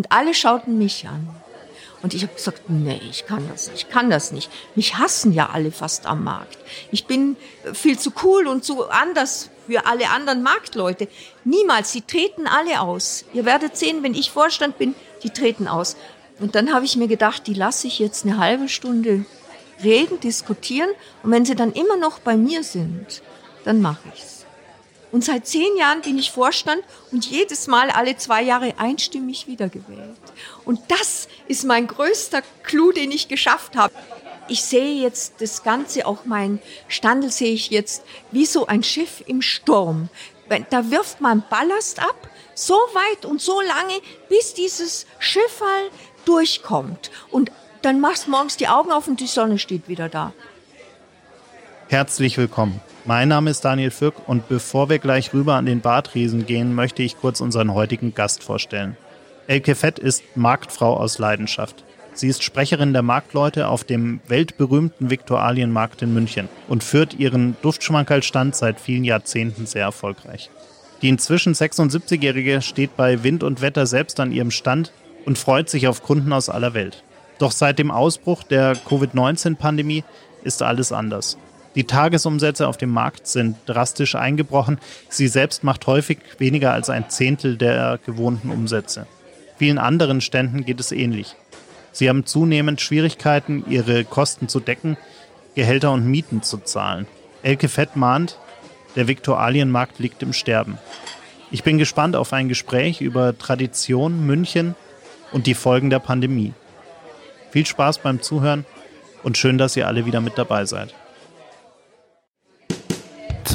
Und alle schauten mich an. Und ich habe gesagt, nee, ich kann das nicht, ich kann das nicht. Mich hassen ja alle fast am Markt. Ich bin viel zu cool und zu anders für alle anderen Marktleute. Niemals, die treten alle aus. Ihr werdet sehen, wenn ich Vorstand bin, die treten aus. Und dann habe ich mir gedacht, die lasse ich jetzt eine halbe Stunde reden, diskutieren. Und wenn sie dann immer noch bei mir sind, dann mache ich's. Und seit zehn Jahren bin ich Vorstand und jedes Mal alle zwei Jahre einstimmig wiedergewählt. Und das ist mein größter Clou, den ich geschafft habe. Ich sehe jetzt das Ganze, auch mein Standel sehe ich jetzt wie so ein Schiff im Sturm. Da wirft man Ballast ab, so weit und so lange, bis dieses Schiffall durchkommt. Und dann machst du morgens die Augen auf und die Sonne steht wieder da. Herzlich willkommen. Mein Name ist Daniel Fück und bevor wir gleich rüber an den Bartriesen gehen, möchte ich kurz unseren heutigen Gast vorstellen. Elke Fett ist Marktfrau aus Leidenschaft. Sie ist Sprecherin der Marktleute auf dem weltberühmten Viktualienmarkt in München und führt ihren Duftschmankerlstand seit vielen Jahrzehnten sehr erfolgreich. Die inzwischen 76-Jährige steht bei Wind und Wetter selbst an ihrem Stand und freut sich auf Kunden aus aller Welt. Doch seit dem Ausbruch der Covid-19-Pandemie ist alles anders. Die Tagesumsätze auf dem Markt sind drastisch eingebrochen. Sie selbst macht häufig weniger als ein Zehntel der gewohnten Umsätze. Vielen anderen Ständen geht es ähnlich. Sie haben zunehmend Schwierigkeiten, ihre Kosten zu decken, Gehälter und Mieten zu zahlen. Elke Fett mahnt, der Viktualienmarkt liegt im Sterben. Ich bin gespannt auf ein Gespräch über Tradition, München und die Folgen der Pandemie. Viel Spaß beim Zuhören und schön, dass ihr alle wieder mit dabei seid.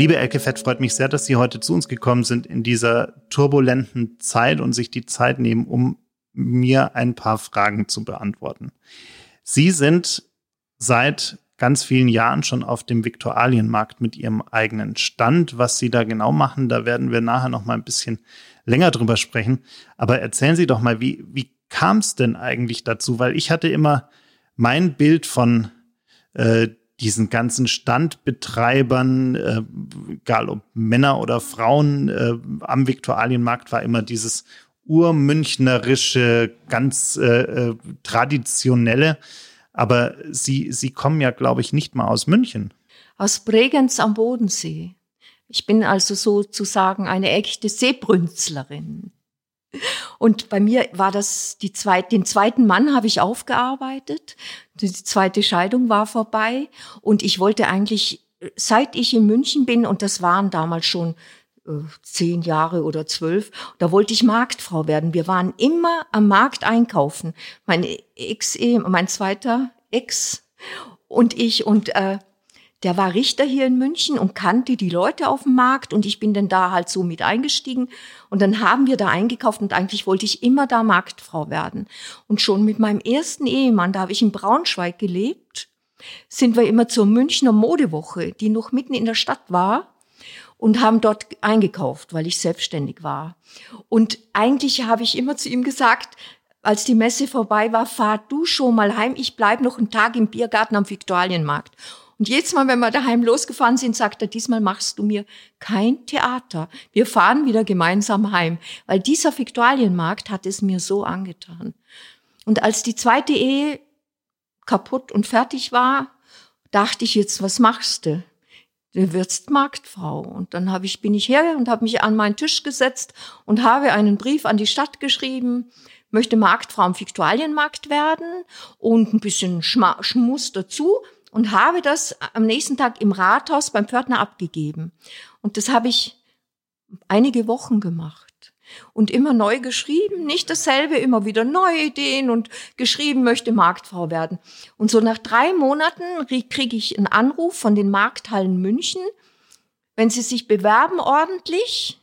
Liebe Elke Fett, freut mich sehr, dass Sie heute zu uns gekommen sind in dieser turbulenten Zeit und sich die Zeit nehmen, um mir ein paar Fragen zu beantworten. Sie sind seit ganz vielen Jahren schon auf dem Viktualienmarkt mit Ihrem eigenen Stand. Was Sie da genau machen, da werden wir nachher noch mal ein bisschen länger drüber sprechen. Aber erzählen Sie doch mal, wie, wie kam es denn eigentlich dazu? Weil ich hatte immer mein Bild von äh, diesen ganzen Standbetreibern, äh, egal ob Männer oder Frauen, äh, am Viktualienmarkt war immer dieses urmünchnerische, ganz äh, äh, traditionelle. Aber Sie, Sie kommen ja, glaube ich, nicht mal aus München. Aus Bregenz am Bodensee. Ich bin also sozusagen eine echte Seebrünzlerin. Und bei mir war das die zweite, den zweiten Mann habe ich aufgearbeitet. Die zweite Scheidung war vorbei und ich wollte eigentlich, seit ich in München bin, und das waren damals schon äh, zehn Jahre oder zwölf, da wollte ich Marktfrau werden. Wir waren immer am Markt einkaufen. Mein Ex, mein zweiter Ex und ich und äh, der war Richter hier in München und kannte die Leute auf dem Markt und ich bin dann da halt so mit eingestiegen und dann haben wir da eingekauft und eigentlich wollte ich immer da Marktfrau werden. Und schon mit meinem ersten Ehemann, da habe ich in Braunschweig gelebt, sind wir immer zur Münchner Modewoche, die noch mitten in der Stadt war und haben dort eingekauft, weil ich selbstständig war. Und eigentlich habe ich immer zu ihm gesagt, als die Messe vorbei war, fahr du schon mal heim, ich bleib noch einen Tag im Biergarten am Viktualienmarkt. Und jedes Mal, wenn wir daheim losgefahren sind, sagt er, diesmal machst du mir kein Theater. Wir fahren wieder gemeinsam heim, weil dieser Viktualienmarkt hat es mir so angetan. Und als die zweite Ehe kaputt und fertig war, dachte ich jetzt, was machst du? Du wirst Marktfrau. Und dann habe ich, bin ich her und habe mich an meinen Tisch gesetzt und habe einen Brief an die Stadt geschrieben, möchte Marktfrau am Viktualienmarkt werden und ein bisschen Schmuss dazu und habe das am nächsten Tag im Rathaus beim Pförtner abgegeben. Und das habe ich einige Wochen gemacht und immer neu geschrieben, nicht dasselbe, immer wieder neue Ideen und geschrieben möchte Marktfrau werden. Und so nach drei Monaten kriege ich einen Anruf von den Markthallen München, wenn sie sich bewerben ordentlich,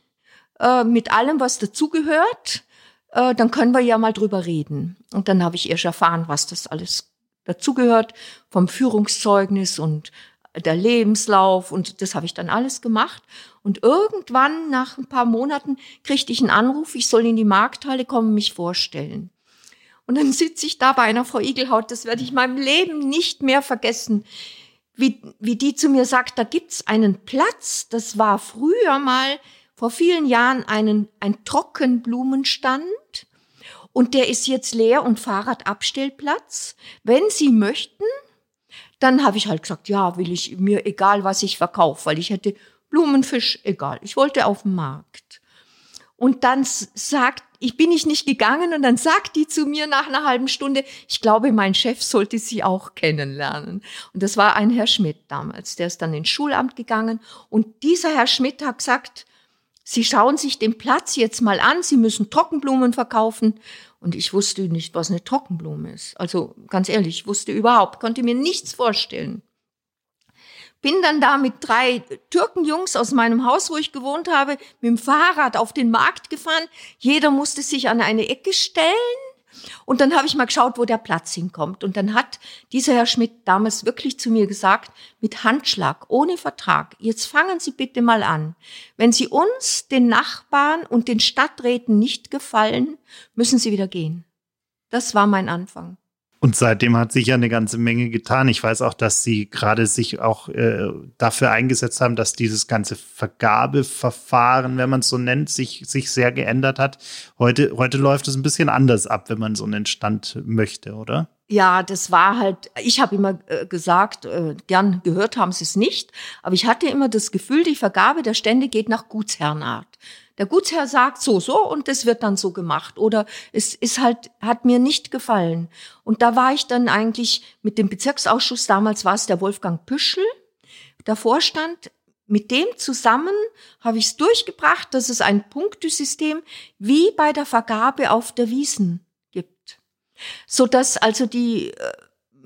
äh, mit allem, was dazugehört. Äh, dann können wir ja mal drüber reden. Und dann habe ich erst erfahren, was das alles dazugehört, vom Führungszeugnis und der Lebenslauf und das habe ich dann alles gemacht. Und irgendwann, nach ein paar Monaten, kriegte ich einen Anruf, ich soll in die Markthalle kommen, mich vorstellen. Und dann sitze ich da bei einer Frau Igelhaut, das werde ich meinem Leben nicht mehr vergessen, wie, wie die zu mir sagt, da gibt's einen Platz, das war früher mal, vor vielen Jahren, einen, ein Trockenblumenstand und der ist jetzt leer und Fahrradabstellplatz. Wenn Sie möchten, dann habe ich halt gesagt, ja, will ich mir egal, was ich verkaufe, weil ich hätte Blumenfisch, egal. Ich wollte auf den Markt. Und dann sagt, ich bin ich nicht gegangen und dann sagt die zu mir nach einer halben Stunde, ich glaube, mein Chef sollte sie auch kennenlernen. Und das war ein Herr Schmidt damals, der ist dann ins Schulamt gegangen und dieser Herr Schmidt hat gesagt, Sie schauen sich den Platz jetzt mal an, Sie müssen Trockenblumen verkaufen. Und ich wusste nicht, was eine Trockenblume ist. Also ganz ehrlich, ich wusste überhaupt, konnte mir nichts vorstellen. Bin dann da mit drei Türkenjungs aus meinem Haus, wo ich gewohnt habe, mit dem Fahrrad auf den Markt gefahren. Jeder musste sich an eine Ecke stellen und dann habe ich mal geschaut, wo der Platz hinkommt. Und dann hat dieser Herr Schmidt damals wirklich zu mir gesagt, mit Handschlag, ohne Vertrag, jetzt fangen Sie bitte mal an. Wenn Sie uns, den Nachbarn und den Stadträten nicht gefallen, müssen Sie wieder gehen. Das war mein Anfang. Und seitdem hat sich ja eine ganze Menge getan. Ich weiß auch, dass Sie gerade sich auch äh, dafür eingesetzt haben, dass dieses ganze Vergabeverfahren, wenn man es so nennt, sich, sich sehr geändert hat. Heute, heute läuft es ein bisschen anders ab, wenn man so einen Stand möchte, oder? Ja, das war halt, ich habe immer äh, gesagt, äh, gern gehört haben Sie es nicht, aber ich hatte immer das Gefühl, die Vergabe der Stände geht nach Gutsherrenart der Gutsherr sagt so, so und das wird dann so gemacht. Oder es ist halt, hat mir nicht gefallen. Und da war ich dann eigentlich mit dem Bezirksausschuss, damals war es der Wolfgang Püschel, der Vorstand, mit dem zusammen habe ich es durchgebracht, dass es ein Punktesystem wie bei der Vergabe auf der Wiesen gibt. So dass also die äh,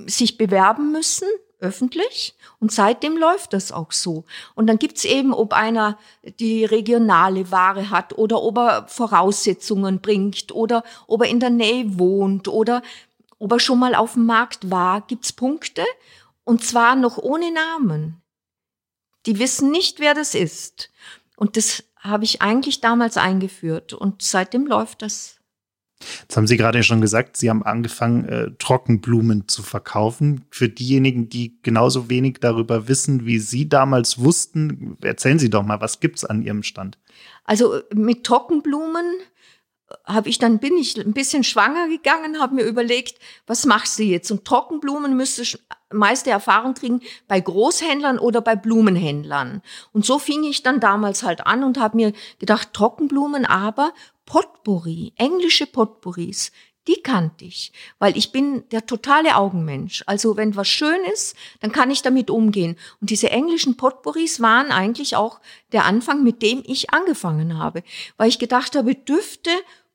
sich bewerben müssen öffentlich und seitdem läuft das auch so. Und dann gibt's eben, ob einer die regionale Ware hat oder ob er Voraussetzungen bringt oder ob er in der Nähe wohnt oder ob er schon mal auf dem Markt war, gibt's Punkte und zwar noch ohne Namen. Die wissen nicht, wer das ist. Und das habe ich eigentlich damals eingeführt und seitdem läuft das Jetzt haben Sie gerade schon gesagt, Sie haben angefangen, äh, Trockenblumen zu verkaufen. Für diejenigen, die genauso wenig darüber wissen, wie Sie damals wussten, erzählen Sie doch mal, was gibt's an Ihrem Stand? Also mit Trockenblumen habe ich dann bin ich ein bisschen schwanger gegangen, habe mir überlegt, was machst du jetzt? Und Trockenblumen müsste meiste Erfahrung kriegen bei Großhändlern oder bei Blumenhändlern. Und so fing ich dann damals halt an und habe mir gedacht, Trockenblumen, aber Potpourri, englische Potpourris, die kannte ich, weil ich bin der totale Augenmensch. Also wenn was schön ist, dann kann ich damit umgehen. Und diese englischen Potpourris waren eigentlich auch der Anfang, mit dem ich angefangen habe, weil ich gedacht habe, Düfte,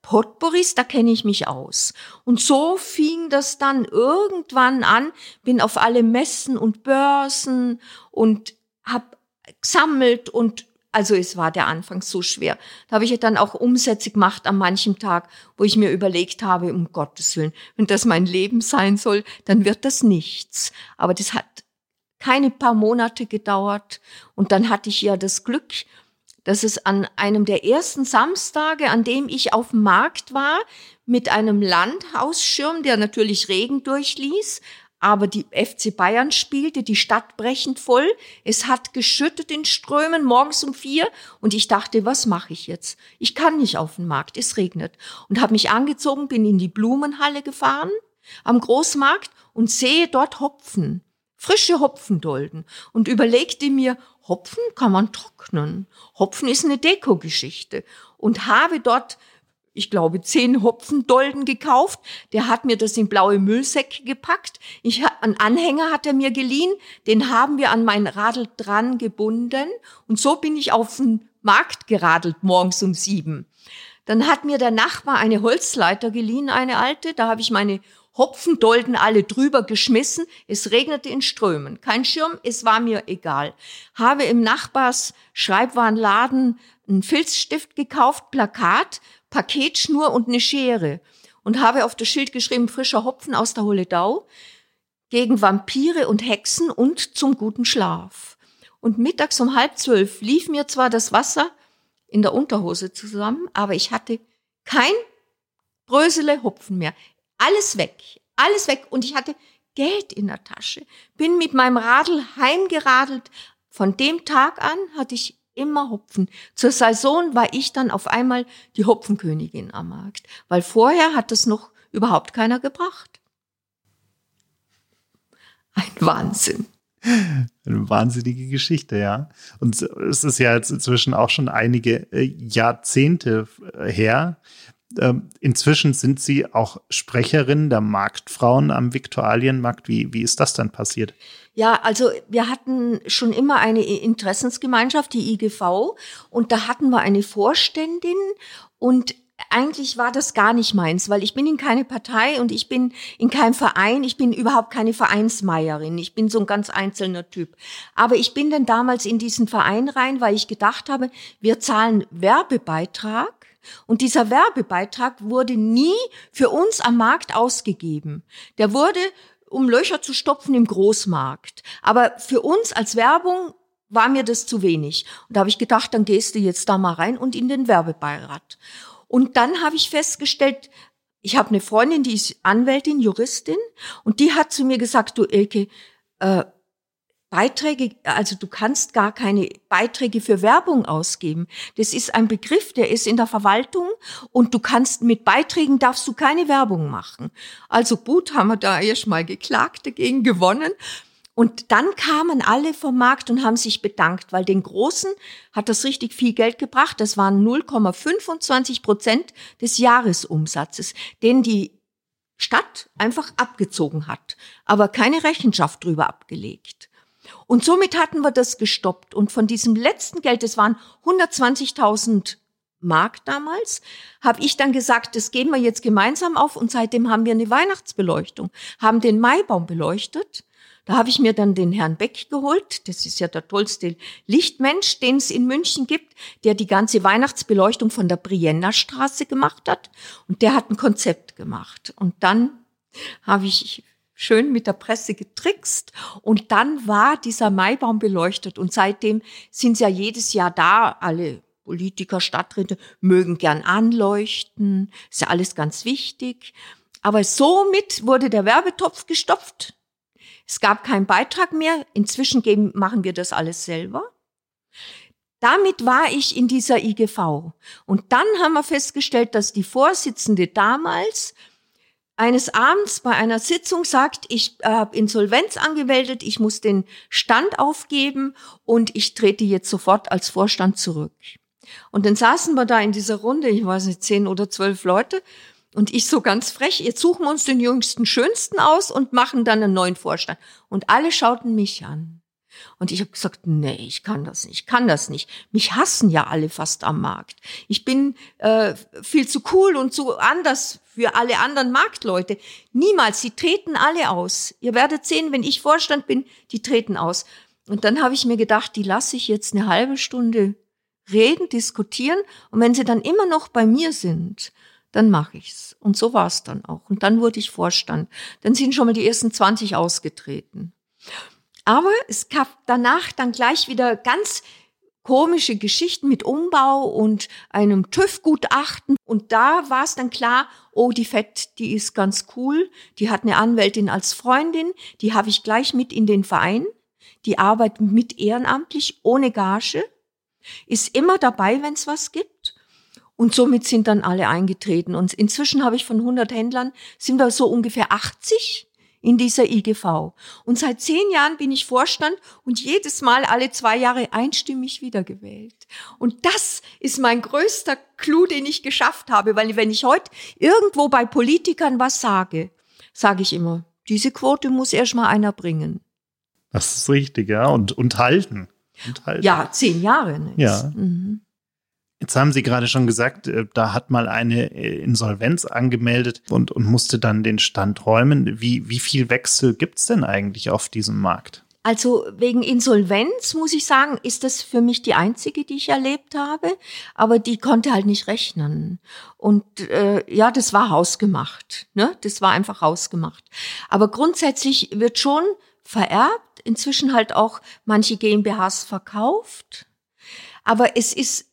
Potpourris, da kenne ich mich aus. Und so fing das dann irgendwann an, bin auf alle Messen und Börsen und habe gesammelt und also es war der Anfang so schwer. Da habe ich dann auch Umsätze gemacht an manchem Tag, wo ich mir überlegt habe, um Gottes Willen, wenn das mein Leben sein soll, dann wird das nichts. Aber das hat keine paar Monate gedauert. Und dann hatte ich ja das Glück, dass es an einem der ersten Samstage, an dem ich auf dem Markt war, mit einem Landhausschirm, der natürlich Regen durchließ, aber die FC Bayern spielte, die Stadt brechend voll. Es hat geschüttet in Strömen morgens um vier und ich dachte, was mache ich jetzt? Ich kann nicht auf den Markt, es regnet. Und habe mich angezogen, bin in die Blumenhalle gefahren am Großmarkt und sehe dort Hopfen, frische Hopfendolden und überlegte mir, Hopfen kann man trocknen. Hopfen ist eine Dekogeschichte und habe dort ich glaube, zehn Hopfendolden gekauft. Der hat mir das in blaue Müllsäcke gepackt. Ich, einen Anhänger hat er mir geliehen. Den haben wir an mein Radl dran gebunden. Und so bin ich auf den Markt geradelt morgens um sieben. Dann hat mir der Nachbar eine Holzleiter geliehen, eine alte. Da habe ich meine Hopfendolden alle drüber geschmissen. Es regnete in Strömen. Kein Schirm, es war mir egal. Habe im Nachbars Schreibwarenladen einen Filzstift gekauft, Plakat, Paketschnur und eine Schere. Und habe auf das Schild geschrieben, frischer Hopfen aus der Holedau gegen Vampire und Hexen und zum guten Schlaf. Und mittags um halb zwölf lief mir zwar das Wasser in der Unterhose zusammen, aber ich hatte kein Brösele Hopfen mehr. Alles weg, alles weg. Und ich hatte Geld in der Tasche. Bin mit meinem Radl heimgeradelt. Von dem Tag an hatte ich immer Hopfen. Zur Saison war ich dann auf einmal die Hopfenkönigin am Markt, weil vorher hat es noch überhaupt keiner gebracht. Ein Wahnsinn. Eine wahnsinnige Geschichte, ja. Und es ist ja jetzt inzwischen auch schon einige äh, Jahrzehnte äh, her. Ähm, inzwischen sind Sie auch Sprecherin der Marktfrauen am Viktualienmarkt. Wie, wie ist das dann passiert? Ja, also wir hatten schon immer eine Interessensgemeinschaft, die IGV, und da hatten wir eine Vorständin und eigentlich war das gar nicht meins, weil ich bin in keine Partei und ich bin in keinem Verein, ich bin überhaupt keine Vereinsmeierin, ich bin so ein ganz einzelner Typ. Aber ich bin dann damals in diesen Verein rein, weil ich gedacht habe, wir zahlen Werbebeitrag und dieser Werbebeitrag wurde nie für uns am Markt ausgegeben. Der wurde, um Löcher zu stopfen im Großmarkt. Aber für uns als Werbung war mir das zu wenig. Und da habe ich gedacht, dann gehst du jetzt da mal rein und in den Werbebeirat. Und dann habe ich festgestellt, ich habe eine Freundin, die ist Anwältin, Juristin, und die hat zu mir gesagt, du Elke, äh, Beiträge, also du kannst gar keine Beiträge für Werbung ausgeben. Das ist ein Begriff, der ist in der Verwaltung und du kannst mit Beiträgen darfst du keine Werbung machen. Also gut, haben wir da erst mal geklagt, dagegen gewonnen. Und dann kamen alle vom Markt und haben sich bedankt, weil den Großen hat das richtig viel Geld gebracht. Das waren 0,25 Prozent des Jahresumsatzes, den die Stadt einfach abgezogen hat, aber keine Rechenschaft drüber abgelegt. Und somit hatten wir das gestoppt. Und von diesem letzten Geld, das waren 120.000 Mark damals, habe ich dann gesagt, das gehen wir jetzt gemeinsam auf. Und seitdem haben wir eine Weihnachtsbeleuchtung, haben den Maibaum beleuchtet da habe ich mir dann den Herrn Beck geholt. Das ist ja der tollste Lichtmensch, den es in München gibt, der die ganze Weihnachtsbeleuchtung von der Brienner Straße gemacht hat. Und der hat ein Konzept gemacht. Und dann habe ich schön mit der Presse getrickst und dann war dieser Maibaum beleuchtet und seitdem sind sie ja jedes Jahr da, alle Politiker, Stadträte mögen gern anleuchten, ist ja alles ganz wichtig. Aber somit wurde der Werbetopf gestopft es gab keinen Beitrag mehr. Inzwischen geben, machen wir das alles selber. Damit war ich in dieser IGV. Und dann haben wir festgestellt, dass die Vorsitzende damals eines Abends bei einer Sitzung sagt, ich habe Insolvenz angemeldet, ich muss den Stand aufgeben und ich trete jetzt sofort als Vorstand zurück. Und dann saßen wir da in dieser Runde, ich weiß nicht, zehn oder zwölf Leute, und ich so ganz frech, jetzt suchen wir uns den jüngsten, schönsten aus und machen dann einen neuen Vorstand. Und alle schauten mich an. Und ich habe gesagt, nee, ich kann das nicht, ich kann das nicht. Mich hassen ja alle fast am Markt. Ich bin äh, viel zu cool und zu anders für alle anderen Marktleute. Niemals, sie treten alle aus. Ihr werdet sehen, wenn ich Vorstand bin, die treten aus. Und dann habe ich mir gedacht, die lasse ich jetzt eine halbe Stunde reden, diskutieren. Und wenn sie dann immer noch bei mir sind, dann mache ich's. Und so war es dann auch. Und dann wurde ich Vorstand. Dann sind schon mal die ersten 20 ausgetreten. Aber es gab danach dann gleich wieder ganz komische Geschichten mit Umbau und einem TÜV-Gutachten. Und da war es dann klar, oh, die Fett, die ist ganz cool. Die hat eine Anwältin als Freundin. Die habe ich gleich mit in den Verein. Die arbeitet mit ehrenamtlich, ohne Gage. Ist immer dabei, wenn es was gibt. Und somit sind dann alle eingetreten. Und inzwischen habe ich von 100 Händlern, sind wir so ungefähr 80 in dieser IGV. Und seit zehn Jahren bin ich Vorstand und jedes Mal alle zwei Jahre einstimmig wiedergewählt. Und das ist mein größter Clou, den ich geschafft habe, weil wenn ich heute irgendwo bei Politikern was sage, sage ich immer, diese Quote muss erst mal einer bringen. Das ist richtig, ja. Und, und halten. Und halten. Ja, zehn Jahre. Ne? Ja. Mhm. Jetzt haben Sie gerade schon gesagt, äh, da hat mal eine äh, Insolvenz angemeldet und, und musste dann den Stand räumen. Wie, wie viel Wechsel gibt es denn eigentlich auf diesem Markt? Also wegen Insolvenz muss ich sagen, ist das für mich die einzige, die ich erlebt habe, aber die konnte halt nicht rechnen. Und äh, ja, das war hausgemacht. Ne? Das war einfach hausgemacht. Aber grundsätzlich wird schon vererbt, inzwischen halt auch manche GmbHs verkauft. Aber es ist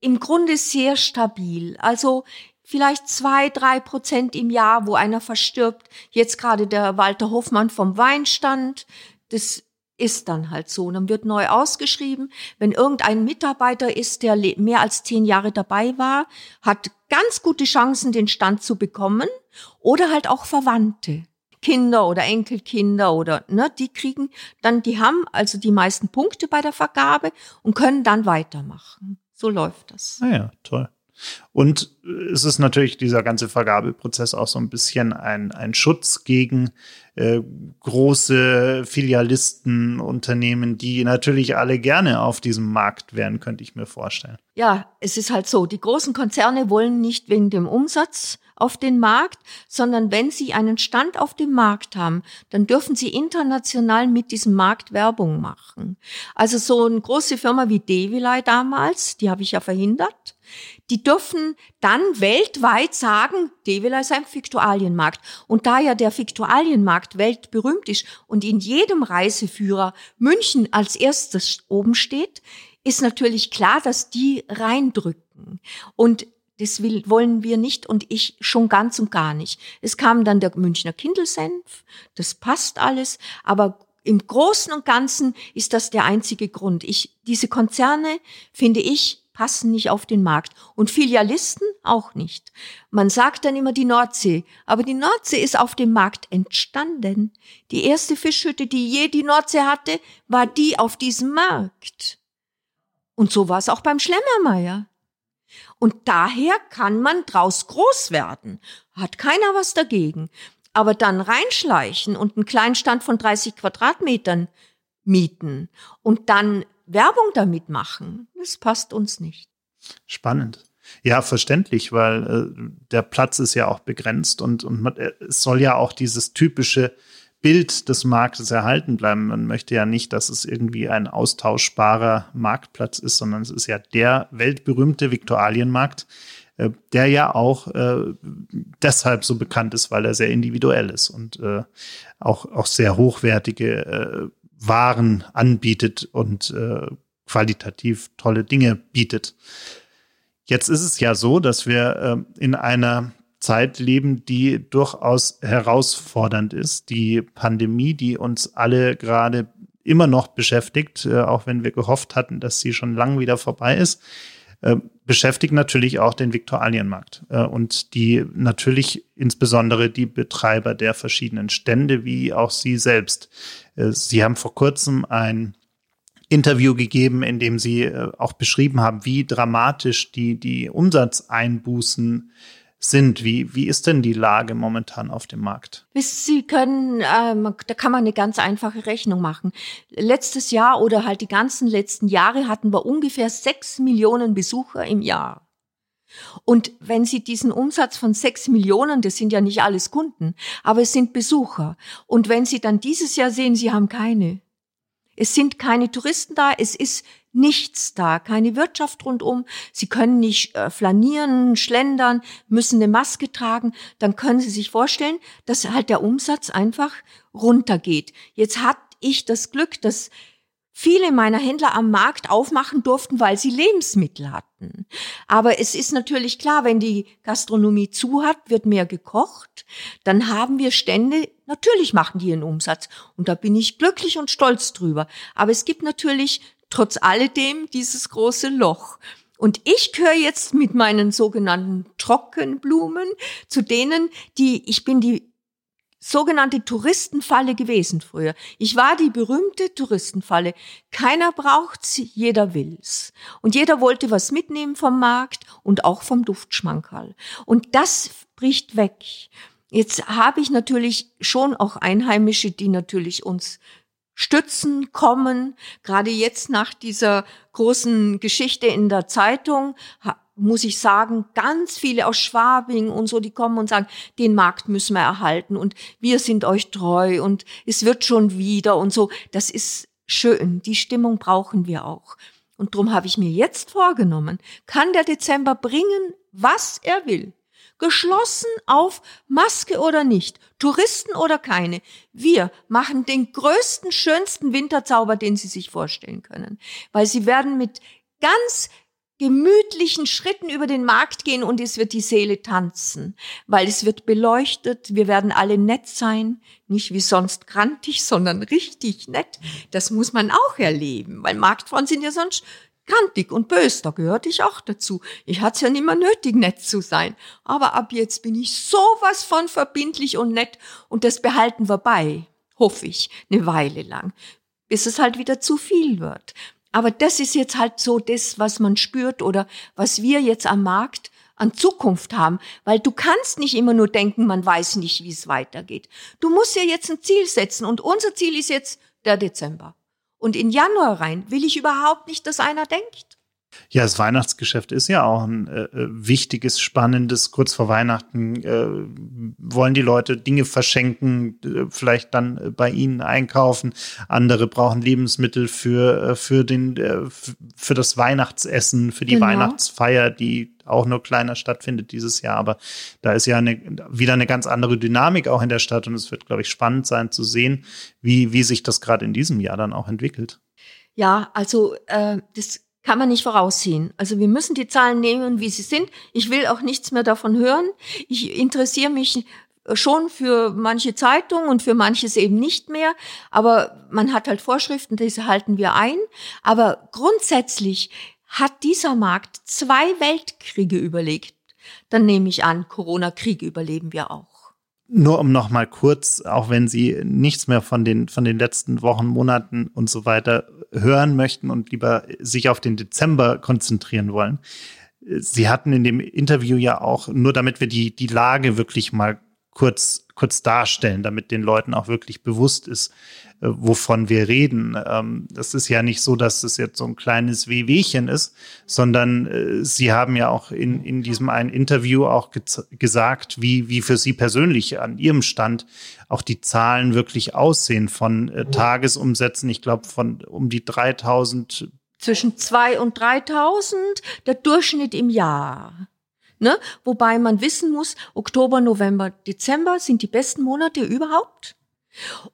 im Grunde sehr stabil. Also vielleicht zwei, drei Prozent im Jahr, wo einer verstirbt. Jetzt gerade der Walter Hofmann vom Weinstand. Das ist dann halt so. Dann wird neu ausgeschrieben. Wenn irgendein Mitarbeiter ist, der mehr als zehn Jahre dabei war, hat ganz gute Chancen, den Stand zu bekommen. Oder halt auch Verwandte. Kinder oder Enkelkinder oder ne, die kriegen dann, die haben also die meisten Punkte bei der Vergabe und können dann weitermachen. So läuft das. Ah ja, toll. Und es ist natürlich dieser ganze Vergabeprozess auch so ein bisschen ein, ein Schutz gegen äh, große Filialistenunternehmen, die natürlich alle gerne auf diesem Markt wären, könnte ich mir vorstellen. Ja, es ist halt so, die großen Konzerne wollen nicht wegen dem Umsatz auf den Markt, sondern wenn sie einen Stand auf dem Markt haben, dann dürfen sie international mit diesem Markt Werbung machen. Also so eine große Firma wie Devilei damals, die habe ich ja verhindert, die dürfen dann weltweit sagen, Devilei ist ein Fiktualienmarkt. Und da ja der Fiktualienmarkt weltberühmt ist und in jedem Reiseführer München als erstes oben steht, ist natürlich klar, dass die reindrücken. Und das will, wollen wir nicht und ich schon ganz und gar nicht. Es kam dann der Münchner Kindelsenf, das passt alles, aber im Großen und Ganzen ist das der einzige Grund. Ich, diese Konzerne, finde ich, passen nicht auf den Markt. Und Filialisten auch nicht. Man sagt dann immer die Nordsee, aber die Nordsee ist auf dem Markt entstanden. Die erste Fischhütte, die je die Nordsee hatte, war die auf diesem Markt. Und so war es auch beim Schlemmermeier. Und daher kann man draus groß werden. Hat keiner was dagegen. Aber dann reinschleichen und einen Kleinstand von 30 Quadratmetern mieten und dann Werbung damit machen, das passt uns nicht. Spannend. Ja, verständlich, weil äh, der Platz ist ja auch begrenzt und, und man, äh, es soll ja auch dieses typische Bild des Marktes erhalten bleiben. Man möchte ja nicht, dass es irgendwie ein austauschbarer Marktplatz ist, sondern es ist ja der weltberühmte Viktualienmarkt, äh, der ja auch äh, deshalb so bekannt ist, weil er sehr individuell ist und äh, auch, auch sehr hochwertige Waren anbietet und qualitativ tolle Dinge bietet. Jetzt ist es ja so, dass wir in einer Zeit leben, die durchaus herausfordernd ist. Die Pandemie, die uns alle gerade immer noch beschäftigt, äh, auch wenn wir gehofft hatten, dass sie schon lang wieder vorbei ist, äh, beschäftigt natürlich auch den Viktualienmarkt äh, und die natürlich insbesondere die Betreiber der verschiedenen Stände, wie auch Sie selbst. Sie haben vor kurzem ein Interview gegeben, in dem Sie auch beschrieben haben, wie dramatisch die, die Umsatzeinbußen sind. Wie, wie ist denn die Lage momentan auf dem Markt? Sie können, ähm, da kann man eine ganz einfache Rechnung machen. Letztes Jahr oder halt die ganzen letzten Jahre hatten wir ungefähr sechs Millionen Besucher im Jahr. Und wenn Sie diesen Umsatz von sechs Millionen, das sind ja nicht alles Kunden, aber es sind Besucher. Und wenn Sie dann dieses Jahr sehen, Sie haben keine. Es sind keine Touristen da, es ist nichts da, keine Wirtschaft rundum. Sie können nicht äh, flanieren, schlendern, müssen eine Maske tragen. Dann können Sie sich vorstellen, dass halt der Umsatz einfach runtergeht. Jetzt hat ich das Glück, dass viele meiner Händler am Markt aufmachen durften, weil sie Lebensmittel hatten. Aber es ist natürlich klar, wenn die Gastronomie zu hat, wird mehr gekocht, dann haben wir Stände, natürlich machen die einen Umsatz. Und da bin ich glücklich und stolz drüber. Aber es gibt natürlich trotz alledem dieses große Loch. Und ich gehöre jetzt mit meinen sogenannten Trockenblumen zu denen, die, ich bin die sogenannte Touristenfalle gewesen früher. Ich war die berühmte Touristenfalle. Keiner braucht's, jeder will's. Und jeder wollte was mitnehmen vom Markt und auch vom Duftschmankerl. Und das bricht weg. Jetzt habe ich natürlich schon auch Einheimische, die natürlich uns stützen, kommen. Gerade jetzt nach dieser großen Geschichte in der Zeitung muss ich sagen, ganz viele aus Schwabing und so, die kommen und sagen, den Markt müssen wir erhalten und wir sind euch treu und es wird schon wieder und so. Das ist schön. Die Stimmung brauchen wir auch. Und darum habe ich mir jetzt vorgenommen, kann der Dezember bringen, was er will geschlossen auf Maske oder nicht, Touristen oder keine. Wir machen den größten, schönsten Winterzauber, den Sie sich vorstellen können, weil Sie werden mit ganz gemütlichen Schritten über den Markt gehen und es wird die Seele tanzen, weil es wird beleuchtet, wir werden alle nett sein, nicht wie sonst grantig, sondern richtig nett. Das muss man auch erleben, weil Marktfrauen sind ja sonst kantig und bös, da gehörte ich auch dazu. Ich hatte ja nicht mehr nötig, nett zu sein. Aber ab jetzt bin ich sowas von verbindlich und nett und das behalten wir bei, hoffe ich, eine Weile lang, bis es halt wieder zu viel wird. Aber das ist jetzt halt so das, was man spürt oder was wir jetzt am Markt an Zukunft haben, weil du kannst nicht immer nur denken, man weiß nicht, wie es weitergeht. Du musst ja jetzt ein Ziel setzen und unser Ziel ist jetzt der Dezember. Und in Januar rein will ich überhaupt nicht, dass einer denkt. Ja, das Weihnachtsgeschäft ist ja auch ein äh, äh, wichtiges, spannendes. Kurz vor Weihnachten äh, wollen die Leute Dinge verschenken, äh, vielleicht dann äh, bei ihnen einkaufen. Andere brauchen Lebensmittel für, für, den, für das Weihnachtsessen, für die genau. Weihnachtsfeier, die auch nur kleiner stattfindet dieses Jahr. Aber da ist ja eine, wieder eine ganz andere Dynamik auch in der Stadt und es wird, glaube ich, spannend sein zu sehen, wie, wie sich das gerade in diesem Jahr dann auch entwickelt. Ja, also äh, das kann man nicht voraussehen. Also wir müssen die Zahlen nehmen, wie sie sind. Ich will auch nichts mehr davon hören. Ich interessiere mich schon für manche Zeitungen und für manches eben nicht mehr. Aber man hat halt Vorschriften, diese halten wir ein. Aber grundsätzlich hat dieser Markt zwei Weltkriege überlegt. Dann nehme ich an, Corona-Krieg überleben wir auch. Nur um noch mal kurz, auch wenn Sie nichts mehr von den, von den letzten Wochen, Monaten und so weiter hören möchten und lieber sich auf den Dezember konzentrieren wollen. Sie hatten in dem Interview ja auch, nur damit wir die, die Lage wirklich mal kurz, kurz darstellen, damit den Leuten auch wirklich bewusst ist, äh, wovon wir reden. Ähm, das ist ja nicht so, dass es jetzt so ein kleines Wehwehchen ist, sondern äh, Sie haben ja auch in, in diesem einen Interview auch gesagt, wie, wie für Sie persönlich an Ihrem Stand auch die Zahlen wirklich aussehen von äh, Tagesumsätzen. Ich glaube, von um die 3000 zwischen zwei und 3000 der Durchschnitt im Jahr. Ne? Wobei man wissen muss, Oktober, November, Dezember sind die besten Monate überhaupt.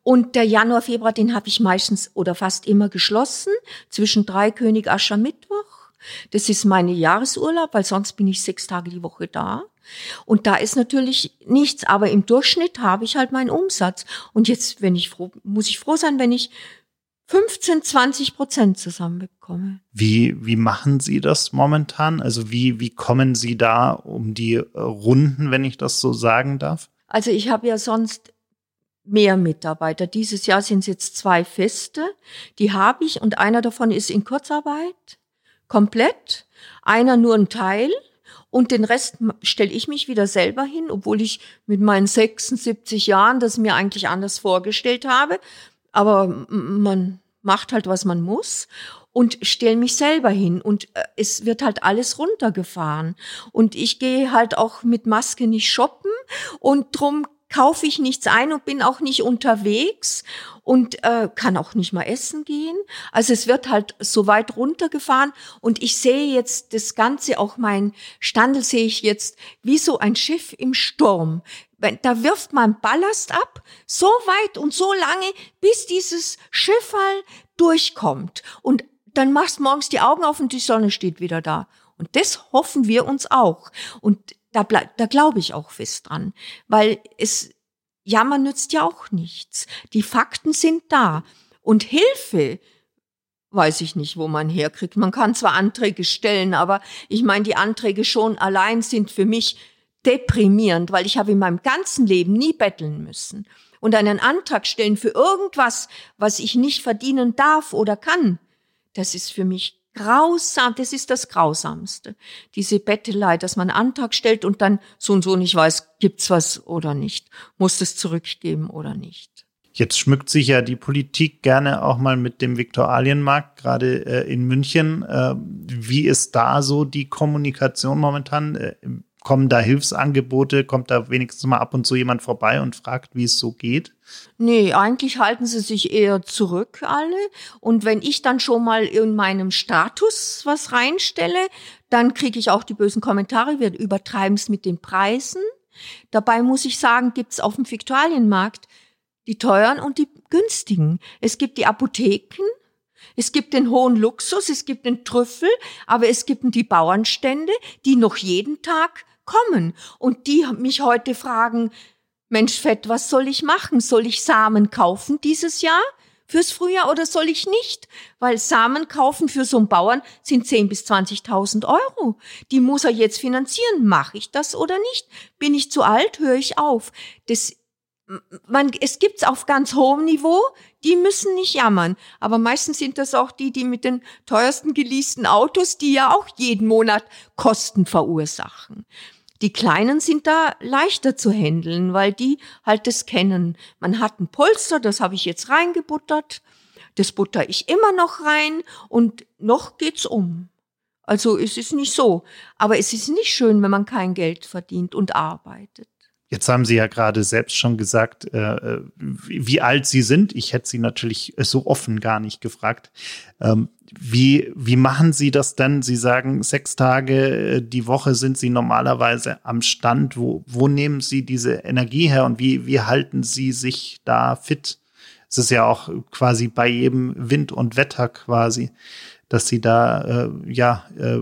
Und der Januar, Februar, den habe ich meistens oder fast immer geschlossen, zwischen drei König, Aschermittwoch. Das ist meine Jahresurlaub, weil sonst bin ich sechs Tage die Woche da. Und da ist natürlich nichts, aber im Durchschnitt habe ich halt meinen Umsatz. Und jetzt, wenn ich froh, muss ich froh sein, wenn ich 15, 20 Prozent zusammenbekomme. Wie, wie machen Sie das momentan? Also wie, wie kommen Sie da um die Runden, wenn ich das so sagen darf? Also ich habe ja sonst mehr Mitarbeiter. Dieses Jahr sind es jetzt zwei Feste, die habe ich und einer davon ist in Kurzarbeit, komplett, einer nur ein Teil und den Rest stelle ich mich wieder selber hin, obwohl ich mit meinen 76 Jahren das mir eigentlich anders vorgestellt habe. Aber man macht halt, was man muss und stelle mich selber hin und äh, es wird halt alles runtergefahren und ich gehe halt auch mit Maske nicht shoppen und drum kaufe ich nichts ein und bin auch nicht unterwegs und äh, kann auch nicht mal essen gehen. Also es wird halt so weit runtergefahren und ich sehe jetzt das Ganze, auch mein Standel sehe ich jetzt wie so ein Schiff im Sturm. Da wirft man Ballast ab, so weit und so lange, bis dieses Schiffall durchkommt. Und dann machst morgens die Augen auf und die Sonne steht wieder da. Und das hoffen wir uns auch. Und da, da glaube ich auch fest dran, weil es, Jammer nützt ja auch nichts. Die Fakten sind da. Und Hilfe, weiß ich nicht, wo man herkriegt. Man kann zwar Anträge stellen, aber ich meine, die Anträge schon allein sind für mich deprimierend, weil ich habe in meinem ganzen Leben nie betteln müssen. Und einen Antrag stellen für irgendwas, was ich nicht verdienen darf oder kann, das ist für mich grausam, das ist das Grausamste. Diese Bettelei, dass man einen Antrag stellt und dann so und so nicht weiß, gibt's was oder nicht, muss es zurückgeben oder nicht. Jetzt schmückt sich ja die Politik gerne auch mal mit dem Viktualienmarkt, gerade äh, in München. Äh, wie ist da so die Kommunikation momentan? Äh, kommen da Hilfsangebote? Kommt da wenigstens mal ab und zu jemand vorbei und fragt, wie es so geht? Nee, eigentlich halten sie sich eher zurück alle. Und wenn ich dann schon mal in meinem Status was reinstelle, dann kriege ich auch die bösen Kommentare, wir übertreiben es mit den Preisen. Dabei muss ich sagen, gibt's auf dem Viktualienmarkt die teuren und die günstigen. Es gibt die Apotheken, es gibt den hohen Luxus, es gibt den Trüffel, aber es gibt die Bauernstände, die noch jeden Tag kommen und die mich heute fragen, Mensch Fett, was soll ich machen? Soll ich Samen kaufen dieses Jahr? Fürs Frühjahr oder soll ich nicht? Weil Samen kaufen für so einen Bauern sind 10.000 bis 20.000 Euro. Die muss er jetzt finanzieren. Mache ich das oder nicht? Bin ich zu alt? Höre ich auf. Das man, es gibt's auf ganz hohem Niveau, die müssen nicht jammern. Aber meistens sind das auch die, die mit den teuersten geleasten Autos, die ja auch jeden Monat Kosten verursachen. Die Kleinen sind da leichter zu handeln, weil die halt das kennen. Man hat ein Polster, das habe ich jetzt reingebuttert. Das butter ich immer noch rein und noch geht's um. Also es ist nicht so. Aber es ist nicht schön, wenn man kein Geld verdient und arbeitet. Jetzt haben Sie ja gerade selbst schon gesagt, äh, äh wie alt Sie sind. Ich hätte Sie natürlich so offen gar nicht gefragt. Ähm, wie, wie machen Sie das denn? Sie sagen, sechs Tage äh, die Woche sind Sie normalerweise am Stand. Wo, wo nehmen Sie diese Energie her und wie, wie halten Sie sich da fit? Es ist ja auch quasi bei jedem Wind und Wetter quasi, dass Sie da äh, ja äh,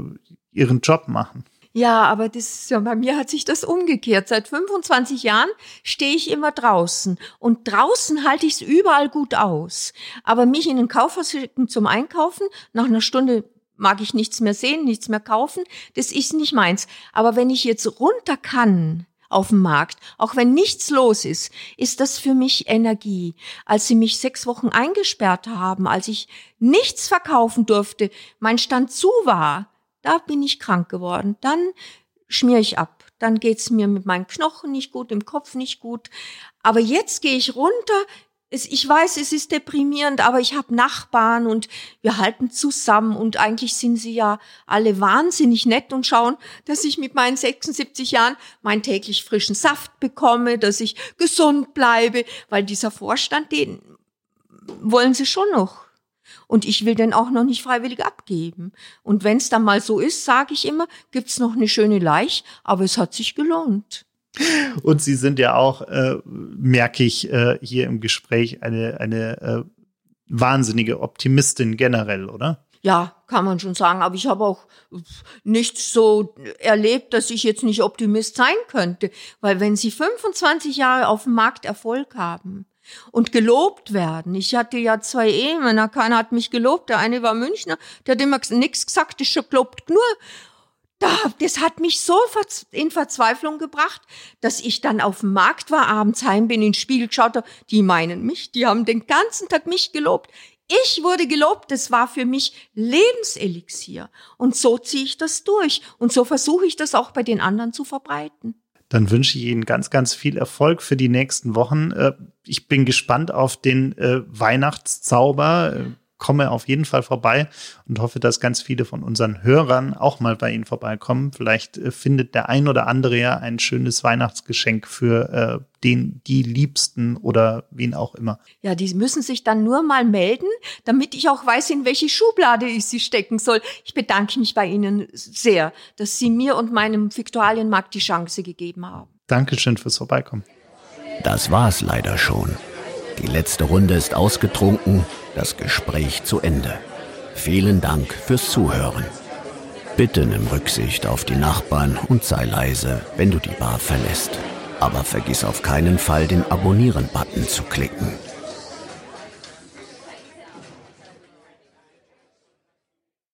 Ihren Job machen. Ja, aber das, ja, bei mir hat sich das umgekehrt. Seit 25 Jahren stehe ich immer draußen. Und draußen halte ich es überall gut aus. Aber mich in den Kaufhaus schicken zum Einkaufen, nach einer Stunde mag ich nichts mehr sehen, nichts mehr kaufen, das ist nicht meins. Aber wenn ich jetzt runter kann, auf dem Markt, auch wenn nichts los ist, ist das für mich Energie. Als sie mich sechs Wochen eingesperrt haben, als ich nichts verkaufen durfte, mein Stand zu war, da bin ich krank geworden. Dann schmier ich ab. Dann geht's mir mit meinen Knochen nicht gut, im Kopf nicht gut. Aber jetzt gehe ich runter. Ich weiß, es ist deprimierend, aber ich habe Nachbarn und wir halten zusammen und eigentlich sind sie ja alle wahnsinnig nett und schauen, dass ich mit meinen 76 Jahren meinen täglich frischen Saft bekomme, dass ich gesund bleibe, weil dieser Vorstand, den wollen sie schon noch und ich will den auch noch nicht freiwillig abgeben. Und wenn es dann mal so ist, sage ich immer, gibt's noch eine schöne Leich, aber es hat sich gelohnt. Und Sie sind ja auch, äh, merke ich äh, hier im Gespräch, eine, eine äh, wahnsinnige Optimistin generell, oder? Ja, kann man schon sagen. Aber ich habe auch nicht so erlebt, dass ich jetzt nicht Optimist sein könnte. Weil wenn Sie 25 Jahre auf dem Markt Erfolg haben, und gelobt werden. Ich hatte ja zwei Ehemänner, keiner hat mich gelobt. Der eine war Münchner, der hat immer nichts gesagt, ist schon gelobt nur. das hat mich so in Verzweiflung gebracht, dass ich dann auf dem Markt war, abends heim bin, in den Spiegel geschaut habe. Die meinen mich, die haben den ganzen Tag mich gelobt. Ich wurde gelobt, das war für mich Lebenselixier. Und so ziehe ich das durch. Und so versuche ich das auch bei den anderen zu verbreiten dann wünsche ich Ihnen ganz, ganz viel Erfolg für die nächsten Wochen. Äh, ich bin gespannt auf den äh, Weihnachtszauber. Komme auf jeden Fall vorbei und hoffe, dass ganz viele von unseren Hörern auch mal bei Ihnen vorbeikommen. Vielleicht äh, findet der ein oder andere ja ein schönes Weihnachtsgeschenk für äh, den, die Liebsten oder wen auch immer. Ja, die müssen sich dann nur mal melden, damit ich auch weiß, in welche Schublade ich sie stecken soll. Ich bedanke mich bei Ihnen sehr, dass Sie mir und meinem Viktualienmarkt die Chance gegeben haben. Dankeschön fürs Vorbeikommen. Das war's leider schon. Die letzte Runde ist ausgetrunken, das Gespräch zu Ende. Vielen Dank fürs Zuhören. Bitte nimm Rücksicht auf die Nachbarn und sei leise, wenn du die Bar verlässt. Aber vergiss auf keinen Fall, den Abonnieren-Button zu klicken.